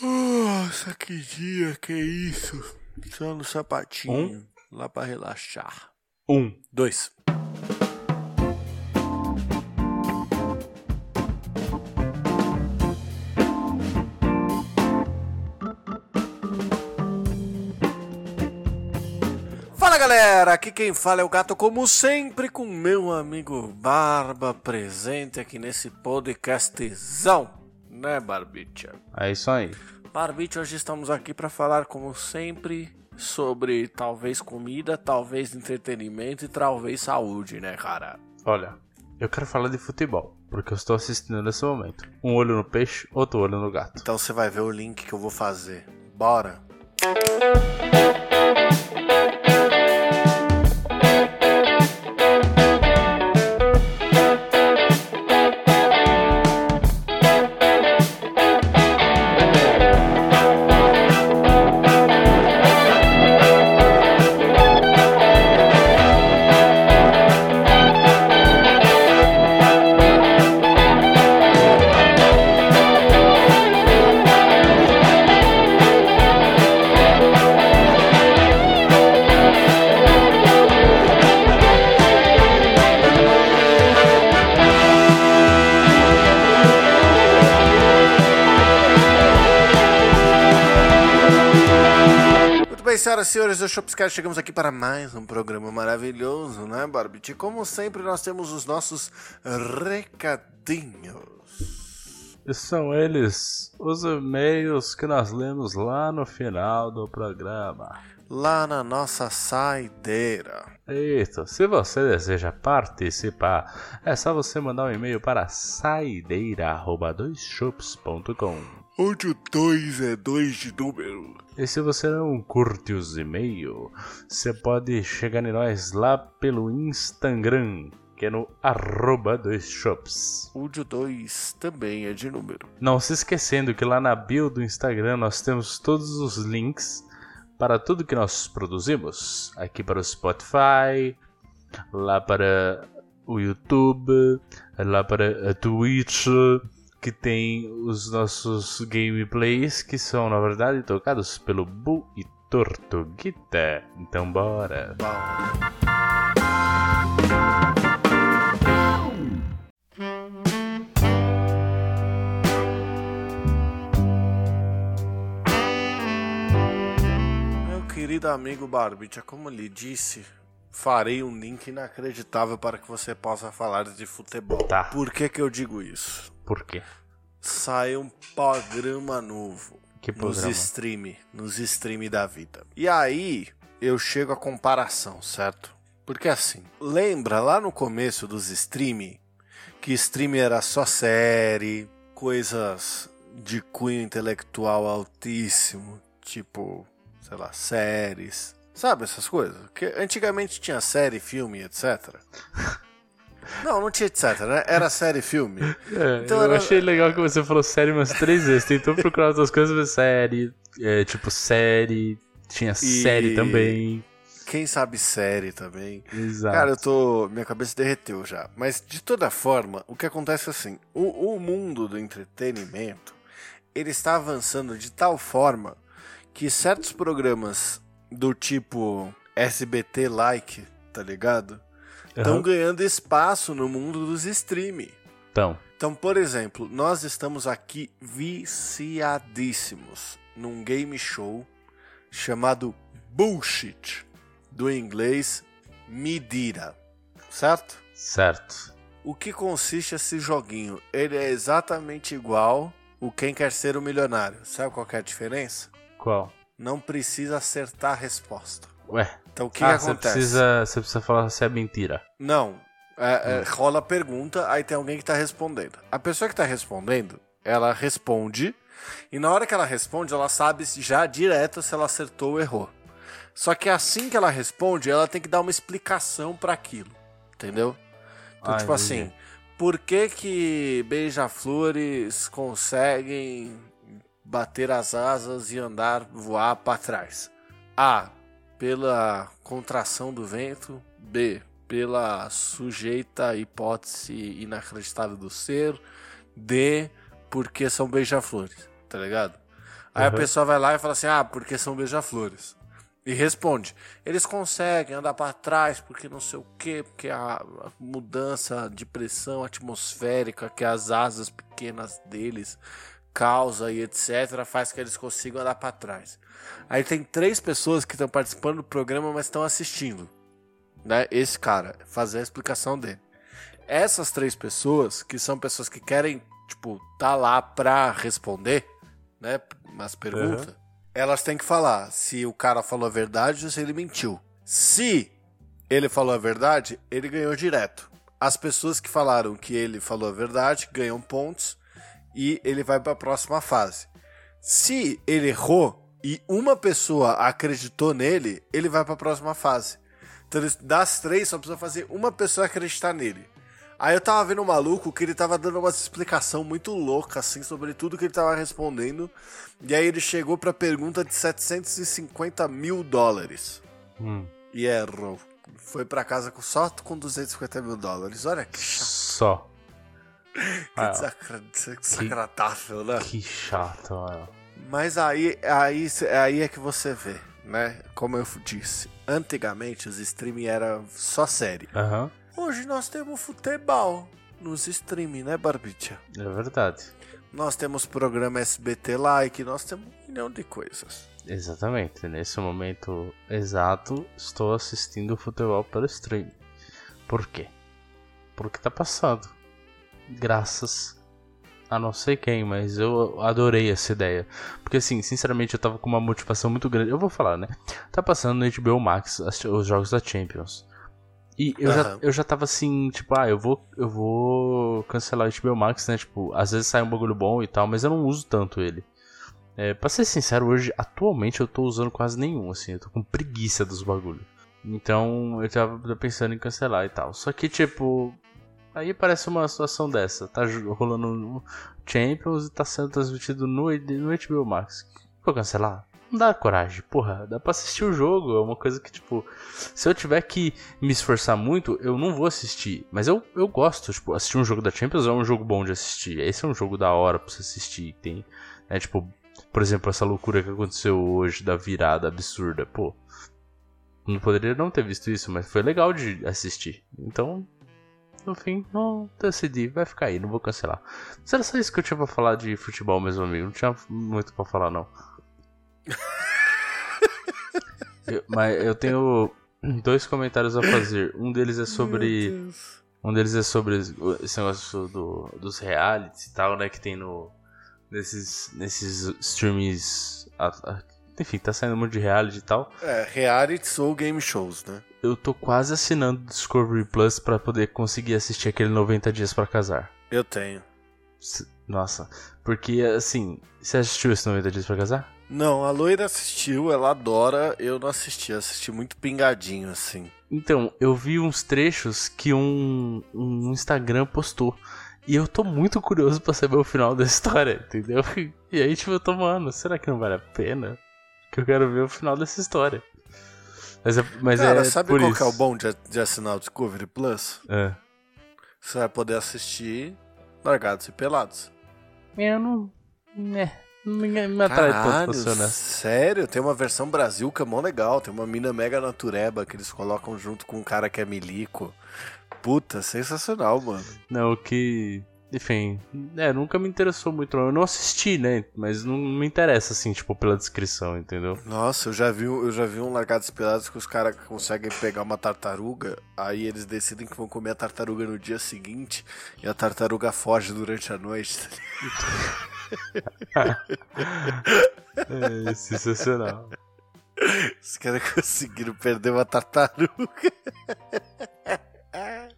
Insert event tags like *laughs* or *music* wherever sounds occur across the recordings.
Nossa, que dia, que isso. Só no sapatinho. Lá pra relaxar. Um. Dois. Fala galera, aqui quem fala é o gato, como sempre, com meu amigo Barba presente aqui nesse podcastzão, né, Barbicha? É isso aí. Barbite, hoje estamos aqui para falar, como sempre, sobre talvez comida, talvez entretenimento e talvez saúde, né, cara? Olha, eu quero falar de futebol, porque eu estou assistindo nesse momento. Um olho no peixe, outro olho no gato. Então você vai ver o link que eu vou fazer. Bora! Muito senhoras e senhores do Shopscast, chegamos aqui para mais um programa maravilhoso, né, Barbite? Como sempre, nós temos os nossos recadinhos. E são eles os e-mails que nós lemos lá no final do programa. Lá na nossa saideira. Isso, se você deseja participar, é só você mandar um e-mail para saideira@doisshops.com. Onde o 2 é 2 de número. E se você não curte os e-mails, você pode chegar em nós lá pelo Instagram, que é no arroba dois shops. O 2 também é de número. Não se esquecendo que lá na bio do Instagram nós temos todos os links para tudo que nós produzimos. Aqui para o Spotify, lá para o YouTube, lá para a Twitch, que tem os nossos gameplays que são na verdade tocados pelo Bu e Tortuguita. Então bora. Meu querido amigo Barbicha, como lhe disse, farei um link inacreditável para que você possa falar de futebol. Tá. Por que, que eu digo isso? Por quê? Saiu um programa novo Que nos programa? stream, nos stream da vida. E aí eu chego à comparação, certo? Porque assim, lembra lá no começo dos stream que stream era só série, coisas de cunho intelectual altíssimo, tipo, sei lá, séries. Sabe essas coisas? Que antigamente tinha série, filme, etc. *laughs* Não, não tinha etc, né? Era série, filme. É, Então eu era- achei legal que você falou série umas três vezes. Tentou procurar outras coisas, mas série, é, tipo série, tinha E- série também. Quem sabe série também. Exato. Cara, eu tô. Minha cabeça derreteu já. Mas de toda forma, o que acontece é assim: o, o mundo do entretenimento ele está avançando de tal forma que certos programas do tipo SBT like, tá ligado? Estão Aham. ganhando espaço no mundo dos streaming. Então, Então, por exemplo, nós estamos aqui viciadíssimos num game show chamado Bullshit, do inglês Medira, certo? certo. O que consiste esse joguinho? Ele é exatamente igual o Quem Quer Ser o Milionário. Sabe qual é a diferença? Qual? Não precisa acertar a resposta. Ué. Então o que, ah, que você acontece? precisa, você precisa falar se é mentira. Não. É, é, rola a pergunta, aí tem alguém que tá respondendo. A pessoa que tá respondendo, ela responde, e na hora que ela responde, ela sabe já direto se ela acertou ou errou. Só que assim que ela responde, ela tem que dar uma explicação pra aquilo. Entendeu? Então, Ah, tipo entendi. assim, por que que beija-flores conseguem bater as asas e andar, voar pra trás? A. Pela contração do vento. B. Pela sujeita hipótese inacreditável do ser. D. Porque são beija-flores, tá ligado? Aí Uhum. a pessoa vai lá e fala assim: ah, porque são beija-flores. E responde: eles conseguem andar pra trás porque não sei o quê, porque a a mudança de pressão atmosférica que as asas pequenas deles causa e etc. faz que eles consigam andar pra trás. Aí tem três pessoas que estão participando do programa, mas estão assistindo. Né? Esse cara, fazer a explicação dele. Essas três pessoas, que são pessoas que querem, tipo, tá lá pra responder, né? As perguntas, elas têm que falar se o cara falou a verdade ou se ele mentiu. Se ele falou a verdade, ele ganhou direto. As pessoas que falaram que ele falou a verdade ganham pontos e ele vai para a próxima fase. Se ele errou e uma pessoa acreditou nele, ele vai para a próxima fase. Então, das três, só precisa fazer uma pessoa acreditar nele. Aí eu tava vendo um maluco que ele tava dando uma explicação muito louca, assim, sobre tudo que ele tava respondendo. E aí ele chegou pra pergunta de 750 mil dólares. Hum, E errou. Foi pra casa com, só com 250 mil dólares. Olha que chato. só. *laughs* Que desagra- desagradável, né? que chato, mano. Mas aí, aí, aí é que você vê, né? Como eu disse, antigamente os streaming era só série. Aham, Hoje nós temos futebol nos streaming, né, Barbicha? é verdade. Nós temos programa SBT Like, nós temos um milhão de coisas. Exatamente. Nesse momento exato, estou assistindo futebol pelo stream. Por quê? Porque tá passando. Graças a não sei quem, mas eu adorei essa ideia. Porque assim, sinceramente, eu tava com uma motivação muito grande. Eu vou falar, né? Tá passando no HBO Max os jogos da Champions. E eu, já, Aham. eu já tava assim, tipo, ah, eu vou, eu vou cancelar o HBO Max, né? Tipo, às vezes sai um bagulho bom e tal, mas eu não uso tanto ele. É, pra ser sincero, hoje, atualmente, eu tô usando quase nenhum, assim, eu tô com preguiça dos bagulhos. Então, eu tava pensando em cancelar e tal. Só que, tipo, aí parece uma situação dessa. Tá rolando no Champions e tá sendo transmitido no, no HBO Max. Vou cancelar? Não dá coragem, porra. Dá pra assistir o jogo. É uma coisa que, tipo, se eu tiver que me esforçar muito, eu não vou assistir. Mas eu, eu gosto, tipo, assistir um jogo da Champions é um jogo bom de assistir. Esse é um jogo da hora pra você assistir. Tem, né, tipo, por exemplo, essa loucura que aconteceu hoje da virada absurda. Pô, não poderia não ter visto isso, mas foi legal de assistir. Então, no fim, não decidi, vai ficar aí, não vou cancelar. Mas era só isso que eu tinha pra falar de futebol, mesmo amigo. Não tinha muito pra falar, não. *laughs* Eu- mas eu tenho dois comentários a fazer. Um deles é sobre. Um deles é sobre esse negócio do, dos realities e tal, né? Que tem no. Nesses, nesses streams. Enfim, tá saindo um monte de reality e tal. É, realities ou game shows, né? Eu tô quase assinando Discovery Plus pra poder conseguir assistir aquele 90 Dias pra Casar. Eu tenho. Nossa, porque assim. Você assistiu esse 90 Dias pra Casar? Não, a loira assistiu, ela adora, eu não assisti, eu assisti muito pingadinho, assim. Então, eu vi uns trechos que um, um Instagram postou. E eu tô muito curioso pra saber o final da história, *laughs* entendeu? E aí, tipo, eu tô, mano, será que não vale a pena? Que eu quero ver o final dessa história. Mas é, mas Cara, é sabe qual que é o bom de, de assinar o Discovery Plus? É. Você vai poder assistir Largados e Pelados. Eu não. Né, não me, atrai tanto Caralho, ser honesto. sério? Tem uma versão Brasil que é mó legal. Tem uma mina mega natureba que eles colocam junto com um cara que é milico. Puta, sensacional, mano. Não, o que. Enfim, é, nunca me interessou muito. Eu não assisti, né? Mas não me interessa, assim, tipo, pela descrição, entendeu? Nossa, eu já vi, eu já vi um Largados e Pelados que os caras conseguem pegar uma tartaruga, aí eles decidem que vão comer a tartaruga no dia seguinte e a tartaruga foge durante a noite. *laughs* É sensacional. Os caras conseguiram perder uma tartaruga. *laughs* ai,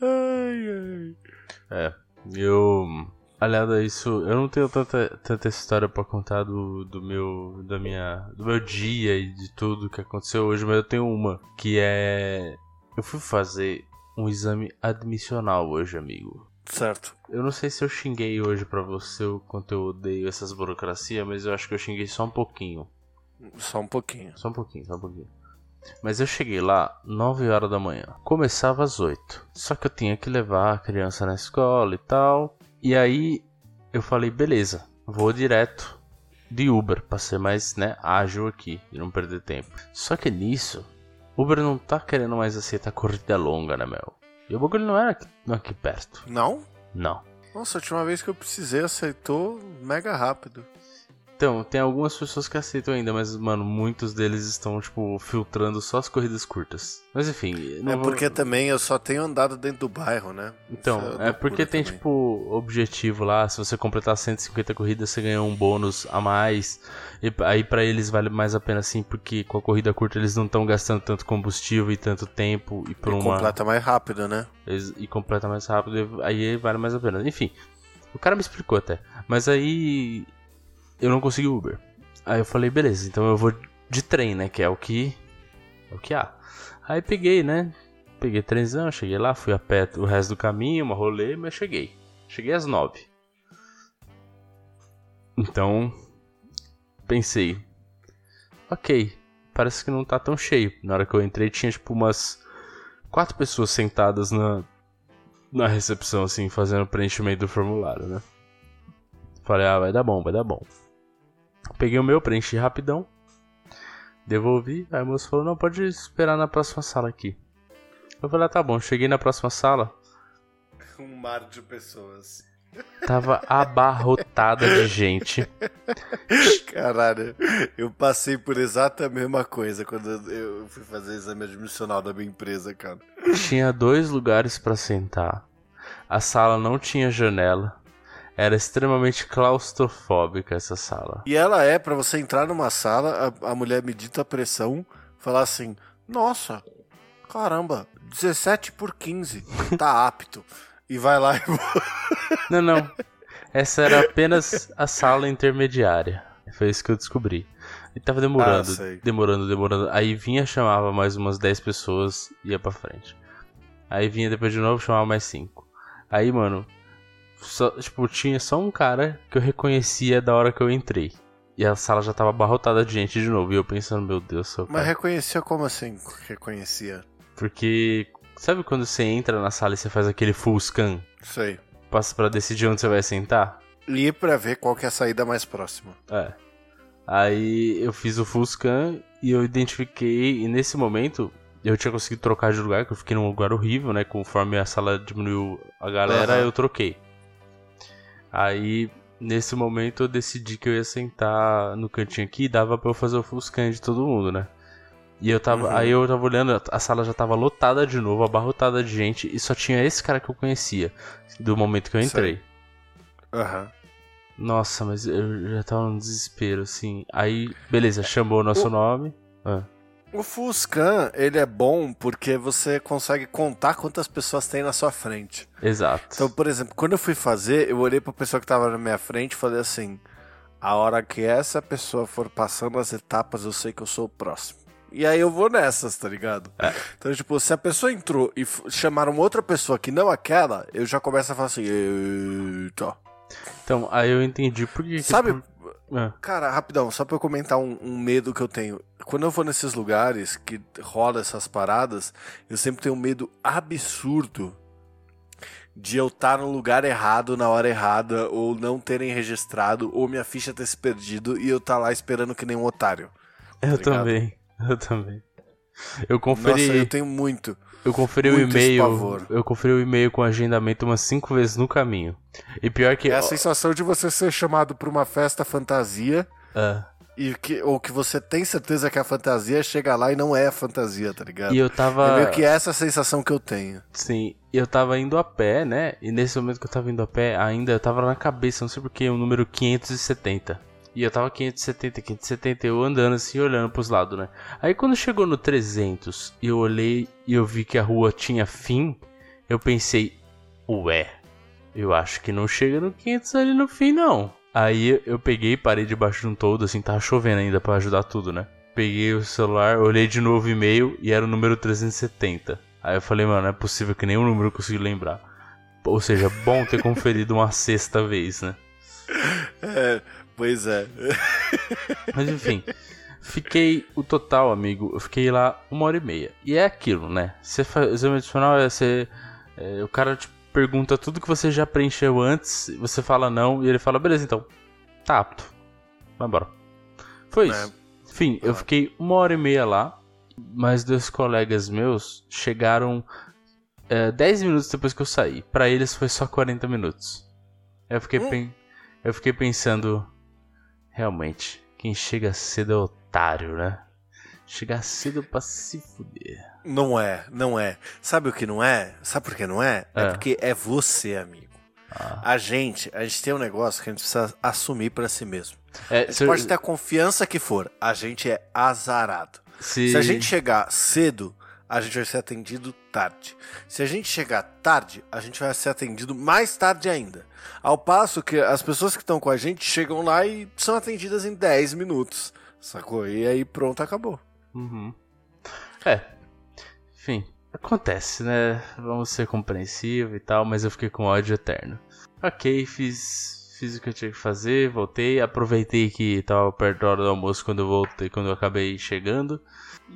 ai. É, eu. Aliado a isso, eu não tenho tanta, tanta história pra contar do, do meu da minha do meu dia e de tudo que aconteceu hoje, mas eu tenho uma que é eu fui fazer um exame admissional hoje, amigo. Certo. Eu não sei se eu xinguei hoje pra você o quanto eu odeio essas burocracias, mas eu acho que eu xinguei só um pouquinho. Só um pouquinho. Só um pouquinho, só um pouquinho. Mas eu cheguei lá 9 horas da manhã. Começava às 8. Só que eu tinha que levar a criança na escola e tal. E aí eu falei, beleza, vou direto de Uber, pra ser mais, né, ágil aqui e não perder tempo. Só que nisso, Uber não tá querendo mais aceitar corrida longa, né, meu? E o bagulho não era aqui, não aqui perto. Não? Não. Nossa, a última vez que eu precisei aceitou mega rápido. Então, tem algumas pessoas que aceitam ainda, mas, mano, muitos deles estão, tipo, filtrando só as corridas curtas. Mas enfim. É vou... porque também eu só tenho andado dentro do bairro, né? Então, é, é porque tem, também. tipo, objetivo lá. Se você completar 150 corridas, você ganha um bônus a mais. E aí para eles vale mais a pena, assim, porque com a corrida curta eles não estão gastando tanto combustível e tanto tempo. E por e uma. completa mais rápido, né? E completa mais rápido, aí vale mais a pena. Enfim. O cara me explicou até. Mas aí eu não consegui Uber. Aí eu falei, beleza, então eu vou de trem, né? Que é o que. É o que há. Aí peguei, né? Peguei trenzão, cheguei lá, fui a pé o resto do caminho, uma rolê, mas cheguei. Cheguei às nove. Então, pensei, ok, parece que não tá tão cheio. Na hora que eu entrei tinha tipo umas quatro pessoas sentadas na, na recepção, assim, fazendo o preenchimento do formulário, né? Falei, ah, vai dar bom, vai dar bom. Peguei o meu, preenchi rapidão. Devolvi. Aí o moço falou: Não, pode esperar na próxima sala aqui. Eu falei: ah, Tá bom. Cheguei na próxima sala. Um mar de pessoas. Tava abarrotada de gente. Caralho, eu passei por exata mesma coisa quando eu fui fazer exame admissional da minha empresa, cara. Tinha dois lugares para sentar. A sala não tinha janela. Era extremamente claustrofóbica essa sala. E ela é, para você entrar numa sala, a, a mulher medita a pressão, falar assim: Nossa, caramba, 17 por 15, tá *laughs* apto. E vai lá e. *laughs* não, não. Essa era apenas a sala intermediária. Foi isso que eu descobri. E tava demorando, ah, demorando, demorando. Aí vinha, chamava mais umas 10 pessoas ia pra frente. Aí vinha depois de novo, chamava mais 5. Aí, mano, só, tipo, tinha só um cara que eu reconhecia da hora que eu entrei. E a sala já tava abarrotada de gente de novo. E eu pensando, meu Deus, seu Mas reconhecia como assim? Reconhecia? Porque. Sabe quando você entra na sala e você faz aquele full scan? Sei. Passa para decidir onde você vai sentar? E pra ver qual que é a saída mais próxima. É. Aí eu fiz o full scan e eu identifiquei. E nesse momento eu tinha conseguido trocar de lugar, que eu fiquei num lugar horrível, né? Conforme a sala diminuiu a galera, uhum. eu troquei. Aí, nesse momento, eu decidi que eu ia sentar no cantinho aqui e dava pra eu fazer o full scan de todo mundo, né? E eu tava. Uhum. Aí eu tava olhando, a sala já tava lotada de novo, abarrotada de gente, e só tinha esse cara que eu conhecia, do momento que eu entrei. Aham. Uhum. Nossa, mas eu já tava num desespero, assim. Aí, beleza, chamou o nosso o... nome. Ah. O full scan, ele é bom porque você consegue contar quantas pessoas tem na sua frente. Exato. Então, por exemplo, quando eu fui fazer, eu olhei pra pessoa que tava na minha frente e falei assim: a hora que essa pessoa for passando as etapas, eu sei que eu sou o próximo. E aí eu vou nessas, tá ligado? É. Então, tipo, se a pessoa entrou e chamaram outra pessoa que não aquela, eu já começo a falar assim, eita. Então, aí eu entendi por que. Sabe? É. Cara, rapidão, só pra eu comentar um, um medo que eu tenho quando eu vou nesses lugares que rola essas paradas, eu sempre tenho um medo absurdo de eu estar no lugar errado na hora errada, ou não terem registrado, ou minha ficha ter se perdido e eu estar tá lá esperando que nem um otário. Tá eu ligado? também, eu também. Eu conferi. Nossa, eu tenho muito. Eu conferi o e-mail. Eu conferi o e-mail com agendamento umas cinco vezes no caminho. E pior que. É a sensação de você ser chamado pra uma festa fantasia. Uh e que, ou que você tem certeza que a fantasia chega lá e não é a fantasia, tá ligado? E eu tava. É meio que essa sensação que eu tenho. Sim, eu tava indo a pé, né? E nesse momento que eu tava indo a pé, ainda eu tava na cabeça, não sei porquê, o número 570. E eu tava 570, 570, eu andando assim, olhando pros lados, né? Aí quando chegou no 300 e eu olhei e eu vi que a rua tinha fim, eu pensei, ué, eu acho que não chega no 500 ali no fim, não. Aí eu peguei, parei debaixo de um todo, assim, tava chovendo ainda para ajudar tudo, né? Peguei o celular, olhei de novo o e-mail e era o número 370. Aí eu falei, mano, não é possível que nenhum número eu consegui lembrar. Ou seja, bom ter conferido uma *laughs* sexta vez, né? É, pois é. Mas enfim, fiquei o total, amigo, eu fiquei lá uma hora e meia. E é aquilo, né? Você faz, exame adicional é você. É, o cara, tipo, pergunta tudo que você já preencheu antes, você fala não, e ele fala, beleza, então, tá apto. vai embora. Foi É. isso. Enfim, eu Ah. fiquei uma hora e meia lá, mas dois colegas meus chegaram é, 10 minutos depois que eu saí. Pra eles foi só 40 minutos. Eu fiquei, Hum. eu fiquei pensando, realmente, quem chega cedo é otário, né? Chegar cedo pra se fuder. Não é, não é. Sabe o que não é? Sabe por que não é? É, É. porque é você, amigo. Ah. A gente, a gente tem um negócio que a gente precisa assumir pra si mesmo. É, Você pode ter a confiança que for, a gente é azarado. se... Se a gente chegar cedo, a gente vai ser atendido tarde. Se a gente chegar tarde, a gente vai ser atendido mais tarde ainda. Ao passo que as pessoas que estão com a gente chegam lá e são atendidas em 10 minutos. Sacou? E aí pronto, acabou. Uhum. É. Enfim, acontece, né? Vamos ser compreensivos e tal, mas eu fiquei com ódio eterno. Ok, fiz, fiz o que eu tinha que fazer, voltei, aproveitei que tava perto da hora do almoço quando eu voltei, quando eu acabei chegando.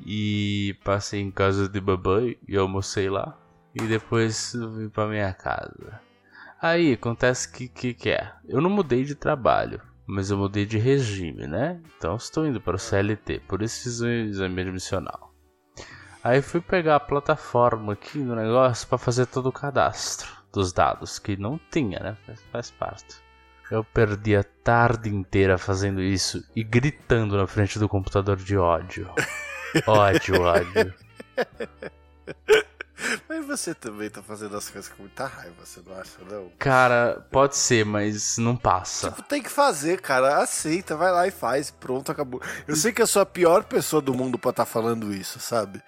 E passei em casa de babãe e almocei lá. E depois vim pra minha casa. Aí acontece que que que é? Eu não mudei de trabalho, mas eu mudei de regime, né? Então estou indo para o CLT, por isso fiz o exame admissional. Aí fui pegar a plataforma aqui no negócio para fazer todo o cadastro dos dados que não tinha, né? Faz, faz parte. Eu perdi a tarde inteira fazendo isso e gritando na frente do computador de ódio. *laughs* Ódio, ódio. Mas você também tá fazendo as coisas com muita raiva, você não acha, não? Cara, pode ser, mas não passa. Tipo, tem que fazer, cara. Aceita, vai lá e faz. Pronto, acabou. Eu sei que eu sou a pior pessoa do mundo pra estar falando isso, sabe?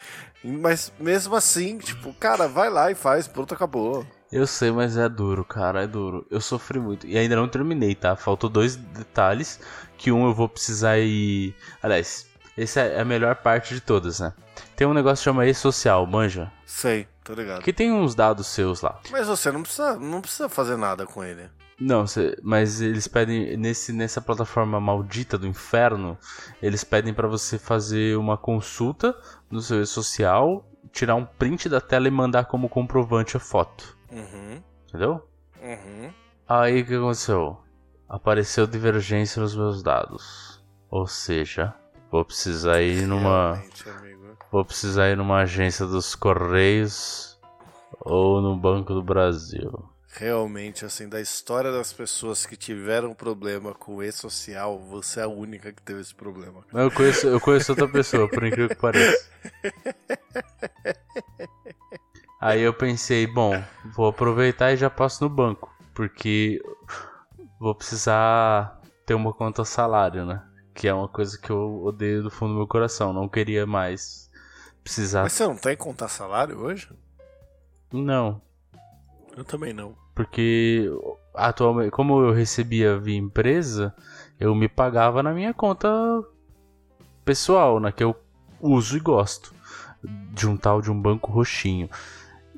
Mas mesmo assim, tipo, cara, vai lá e faz. Pronto, acabou. Eu sei, mas é duro, cara, é duro. Eu sofri muito. E ainda não terminei, tá? Faltou dois detalhes. Que um eu vou precisar ir. Aliás, essa é a melhor parte de todas, né? Tem um negócio que chama e-social, manja. Sei, tô ligado. Que tem uns dados seus lá. Mas você não precisa, não precisa fazer nada com ele. Não, mas eles pedem nesse nessa plataforma maldita do inferno, eles pedem pra você fazer uma consulta no seu e-social, tirar um print da tela e mandar como comprovante a foto, Uhum. entendeu? Uhum. Aí o que aconteceu? Apareceu divergência nos meus dados. Ou seja, vou precisar ir numa. Realmente, amigo. Vou precisar ir numa agência dos Correios ou no Banco do Brasil. Realmente, assim, da história das pessoas que tiveram problema com o e-social, você é a única que teve esse problema. Mas eu conheço, eu conheço outra pessoa, por incrível que pareça. *laughs* Aí eu pensei, bom, vou aproveitar e já passo no banco, porque vou precisar ter uma conta salário, né? Que é uma coisa que eu odeio do fundo do meu coração, não queria mais precisar. Mas você não tem contar salário hoje? Não, Eu também não. porque atualmente, como eu recebia via empresa, eu me pagava na minha conta pessoal, na que eu uso e gosto, de um tal de um banco roxinho.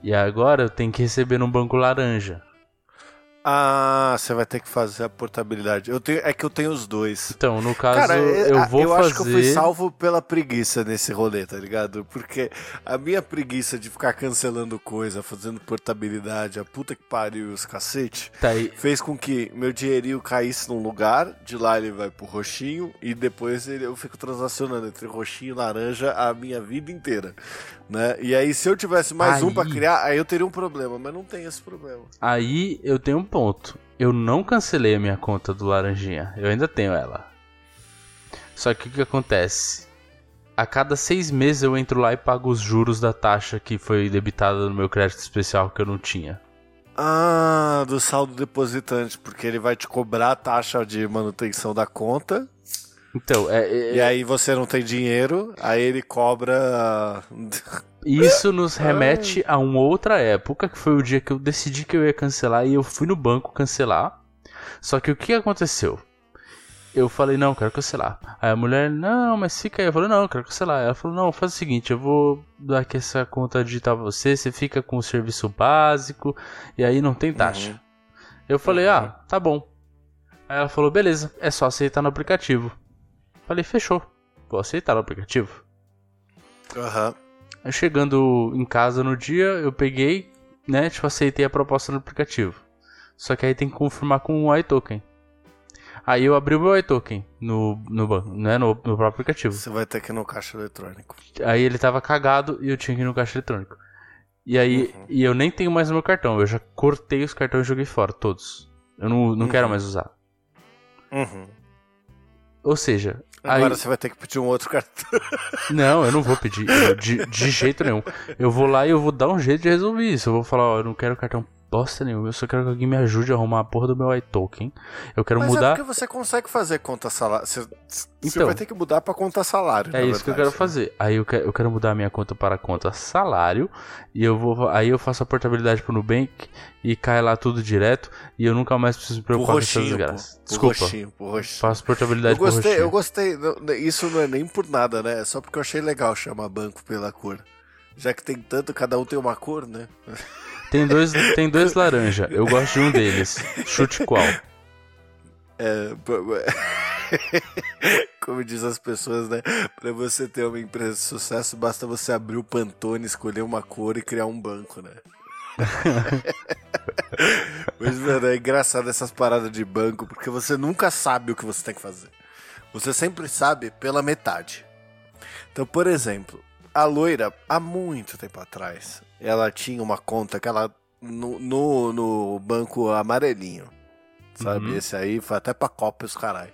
E agora eu tenho que receber num banco laranja. Ah, você vai ter que fazer a portabilidade. Eu tenho, é que eu tenho os dois. Então, no caso, Cara, é- eu vou eu fazer. acho que eu fui salvo pela preguiça nesse rolê, tá ligado? Porque a minha preguiça de ficar cancelando coisa, fazendo portabilidade, a puta que pariu e os cacete, Tá aí. fez com que meu dinheirinho caísse num lugar, de lá ele vai pro roxinho, e depois ele- eu fico transacionando entre roxinho e laranja a minha vida inteira, né? E aí, se eu tivesse mais um Aí- pra criar, aí eu teria um problema, mas não tem esse problema. Aí eu tenho um ponto. Eu não cancelei a minha conta do Laranjinha. Eu ainda tenho ela. Só que o que acontece? A cada seis meses eu entro lá e pago os juros da taxa que foi debitada no meu crédito especial que eu não tinha. Ah, do saldo depositante, porque ele vai te cobrar a taxa de manutenção da conta, Então, é, é- e aí você não tem dinheiro, aí ele cobra. *laughs* isso nos remete a uma outra época, que foi o dia que eu decidi que eu ia cancelar e eu fui no banco cancelar. Só que o que aconteceu? Eu falei, não, quero cancelar. Aí a mulher, não, mas fica aí. Eu falei, não, quero cancelar. Ela falou, não, faz o seguinte, eu vou dar aqui essa conta digital pra você, você fica com o serviço básico e aí não tem taxa. Uhum. Eu falei, Uhum. ah, tá bom. Aí ela falou, beleza, é só aceitar no aplicativo. Falei, fechou, vou aceitar no aplicativo. Aham. Aí chegando em casa no dia, eu peguei, né, tipo, aceitei a proposta no aplicativo. Só que aí tem que confirmar com o iToken. Aí eu abri o meu iToken no, no, né, no, no próprio aplicativo. Você vai ter que ir no caixa eletrônico. Aí ele tava cagado e eu tinha que ir no caixa eletrônico. E aí, Uhum. e eu nem tenho mais o meu cartão. Eu já cortei os cartões e joguei fora, todos. Eu não, não quero Uhum. mais usar. Uhum. Ou seja, aí, Agora você vai ter que pedir um outro cartão. *laughs* não, eu não vou pedir. eu- de, de jeito nenhum. Eu vou lá e eu vou dar um jeito de resolver isso. Eu vou falar, ó, eu não quero cartão bosta nenhuma. Eu só quero que alguém me ajude a arrumar a porra do meu iToken. Eu quero Mas é mudar. porque você consegue fazer conta salário. Você, você Então. vai ter que mudar pra conta salário. É isso que eu verdade. quero fazer. Aí eu quero, eu quero mudar a minha conta para conta salário e eu vou aí eu faço a portabilidade pro Nubank e cai lá tudo direto e eu nunca mais preciso me Pro preocupar com essas desgraças. Pro Desculpa. roxinho, pro roxinho. Faço Eu portabilidade pro gostei, roxinho. eu gostei. Isso não é nem por nada, né? É só porque eu achei legal chamar banco pela cor. Já que tem tanto, cada um tem uma cor, né? *laughs* Tem dois tem dois laranja. Eu gosto de um deles. Chute qual? É, *laughs* Como diz as pessoas, né? Pra você ter uma empresa de sucesso, basta você abrir o Pantone, escolher uma cor e criar um banco, né? *laughs* Mas, mano, é engraçado essas paradas de banco, porque você nunca sabe o que você tem que fazer. Você sempre sabe pela metade. Então, por exemplo, a loira, há muito tempo atrás, ela tinha uma conta que ela. no, no, no banco amarelinho. Sabe? Uhum. Esse aí foi até pra Copa os caralho.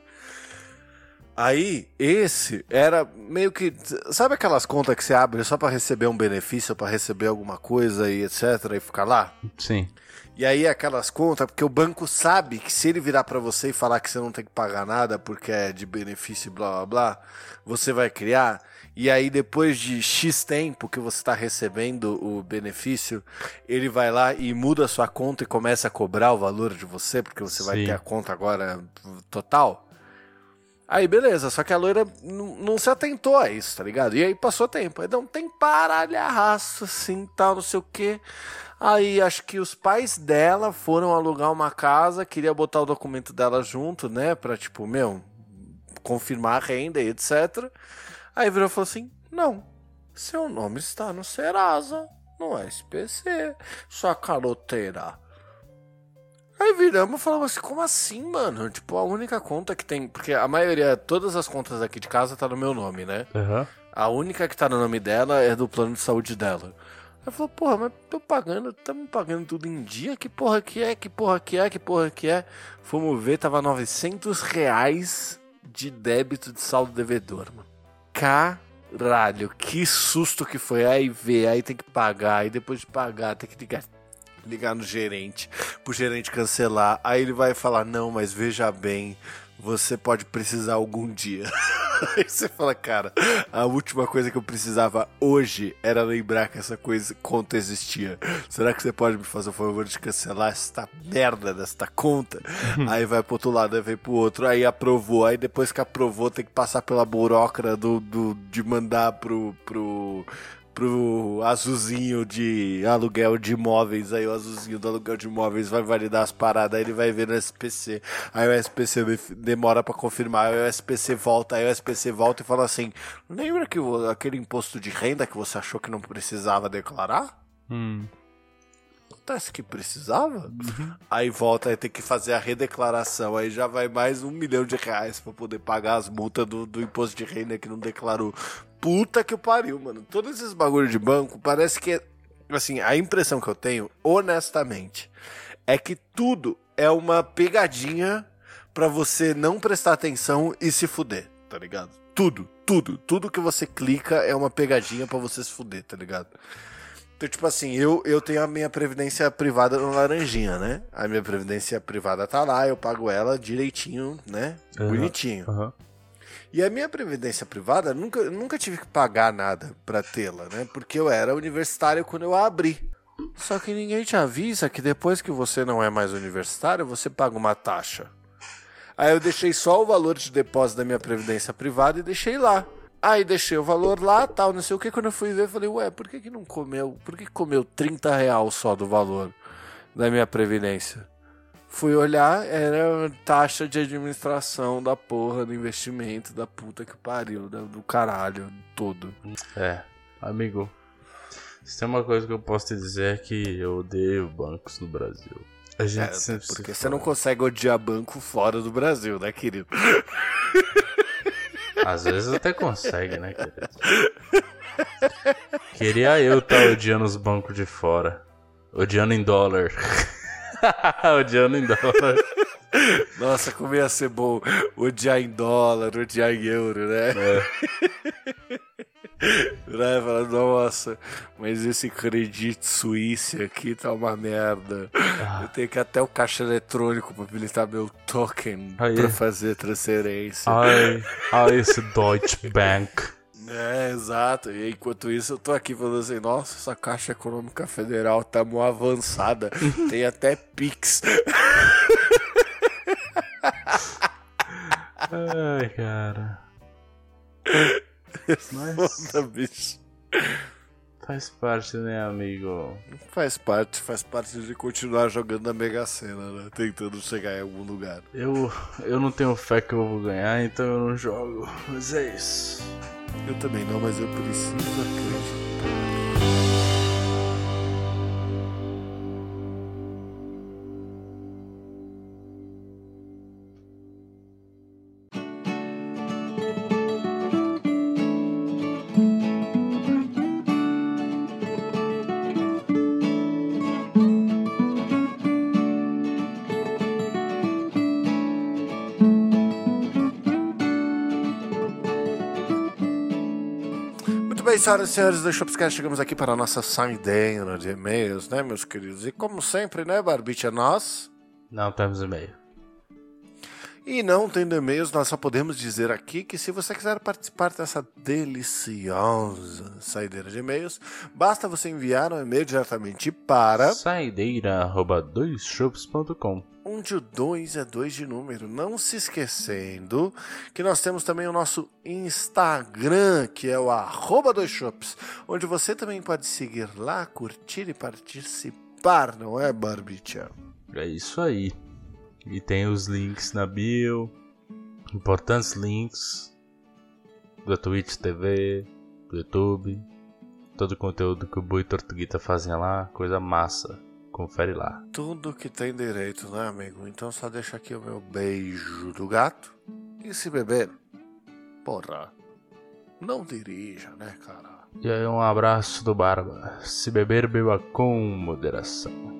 Aí, esse era meio que. Sabe aquelas contas que você abre só pra receber um benefício, pra receber alguma coisa e etc. e ficar lá? Sim. E aí aquelas contas, porque o banco sabe que se ele virar pra você e falar que você não tem que pagar nada porque é de benefício e blá blá blá, você vai criar. E aí depois de X tempo que você tá recebendo o benefício, ele vai lá e muda a sua conta e começa a cobrar o valor de você, porque você vai Sim. ter a conta agora total. Aí beleza, só que a loira não se atentou a isso, tá ligado? E aí passou tempo. Aí não tem paralhaço assim, tal, não sei o quê. Aí acho que os pais dela foram alugar uma casa, queria botar o documento dela junto, né? Pra tipo, meu, confirmar a renda e etc. Aí virou e falou assim: não, seu nome está no Serasa, no SPC, sua caroteira. Aí viramos e falamos assim, como assim, mano? Tipo, a única conta que tem. Porque a maioria, todas as contas aqui de casa tá no meu nome, né? Aham. A única que tá no nome dela é do plano de saúde dela. Aí falou, porra, mas tô pagando, estamos pagando tudo em dia? Que porra que é? Que porra que é? Que porra que é? Fomos ver, tava 900 reais de débito de saldo devedor, mano. Caralho, que susto que foi. Aí vê, aí tem que pagar, aí depois de pagar tem que ligar, ligar no gerente, pro gerente cancelar. Aí ele vai falar, não, mas veja bem, você pode precisar algum dia. *laughs* Aí você fala, cara, a última coisa que eu precisava hoje era lembrar que essa coisa conta existia. Será que você pode me fazer o favor de cancelar esta merda desta conta? *laughs* aí vai pro outro lado, aí vem pro outro, aí aprovou. Aí depois que aprovou, tem que passar pela burocra do, do, de mandar pro, pro, pro azulzinho de aluguel de imóveis. Aí o azulzinho do aluguel de imóveis vai validar as paradas, aí ele vai ver no SPC. Aí o SPC demora pra confirmar, aí o SPC volta, aí o SPC volta e fala assim: lembra que aquele imposto de renda que você achou que não precisava declarar? Hum. Acontece que precisava? Aí volta, aí tem que fazer a redeclaração. Aí já vai mais um milhão de reais pra poder pagar as multas do, do imposto de renda que não declarou. Puta que pariu, mano. Todos esses bagulho de banco parece que. Assim, a impressão que eu tenho, honestamente, é que tudo é uma pegadinha pra você não prestar atenção e se fuder, tá ligado? Tudo, tudo, tudo que você clica é uma pegadinha pra você se fuder, tá ligado? Então, tipo assim, eu, eu tenho a minha previdência privada no Laranjinha, né? A minha previdência privada tá lá, eu pago ela direitinho, né? Aham. Bonitinho. Aham. E a minha previdência privada, nunca, nunca tive que pagar nada pra tê-la, né? Porque eu era universitário quando eu a abri. Só que ninguém te avisa que depois que você não é mais universitário, você paga uma taxa. Aí eu deixei só o valor de depósito da minha previdência privada e deixei lá. Aí deixei o valor lá, tal, não sei o que. Quando eu fui ver, falei, ué, por que, que não comeu? Por que, que comeu 30 real só do valor da minha previdência? Fui olhar, era taxa de administração da porra do investimento, da puta que pariu, do caralho todo. É, amigo. Se tem uma coisa que eu posso te dizer é que eu odeio bancos no Brasil. A gente É, sempre porque se você não consegue odiar banco fora do Brasil, né, querido? *laughs* Às vezes até consegue, né, querido? Queria eu estar odiando os bancos de fora. Odiando em dólar. *laughs* *laughs* odiando em dólar. Nossa, como ia ser bom odiar em dólar, odiar em euro, né? É. *laughs* Né? Falar, nossa, mas esse Credit Suíça aqui tá uma merda. Ah. Eu tenho que ir até o caixa eletrônico pra habilitar meu token Aí. pra fazer transferência. Ai, ai, esse Deutsche Bank. É, exato. E enquanto isso, eu tô aqui falando assim, nossa, essa Caixa Econômica Federal tá mó avançada. *laughs* Tem até Pix. Ai, cara. *laughs* Mas Foda, bicho. faz parte, né, amigo? Faz parte, faz parte de continuar jogando na Mega Sena, né? Tentando chegar em algum lugar. Eu, eu não tenho fé que eu vou ganhar, então eu não jogo. Mas é isso. Eu também não, mas eu preciso acreditar. Bem, senhoras e senhores do Shopscast, chegamos aqui para a nossa saideira de e-mails, né, meus queridos? E como sempre, né, Barbite, é nós. Não temos e-mail. E não tendo e-mails, nós só podemos dizer aqui que se você quiser participar dessa deliciosa saideira de e-mails, basta você enviar um e-mail diretamente para Saideira arroba doisshops.com. onde o 2 é 2 de número. Não se esquecendo que nós temos também o nosso Instagram, que é o arroba dois onde você também pode seguir lá, curtir e participar, não é, Barbicha? É isso aí. E tem os links na bio. Importantes links. Da Twitch TV, do YouTube. Todo o conteúdo que o Bui e Tortuguita fazem lá. Coisa massa. Confere lá. Tudo que tem direito, né, amigo? Então só deixa aqui o meu beijo do gato. E se beber, porra, não dirija, né, cara? E aí um abraço do Barba. Se beber, beba com moderação.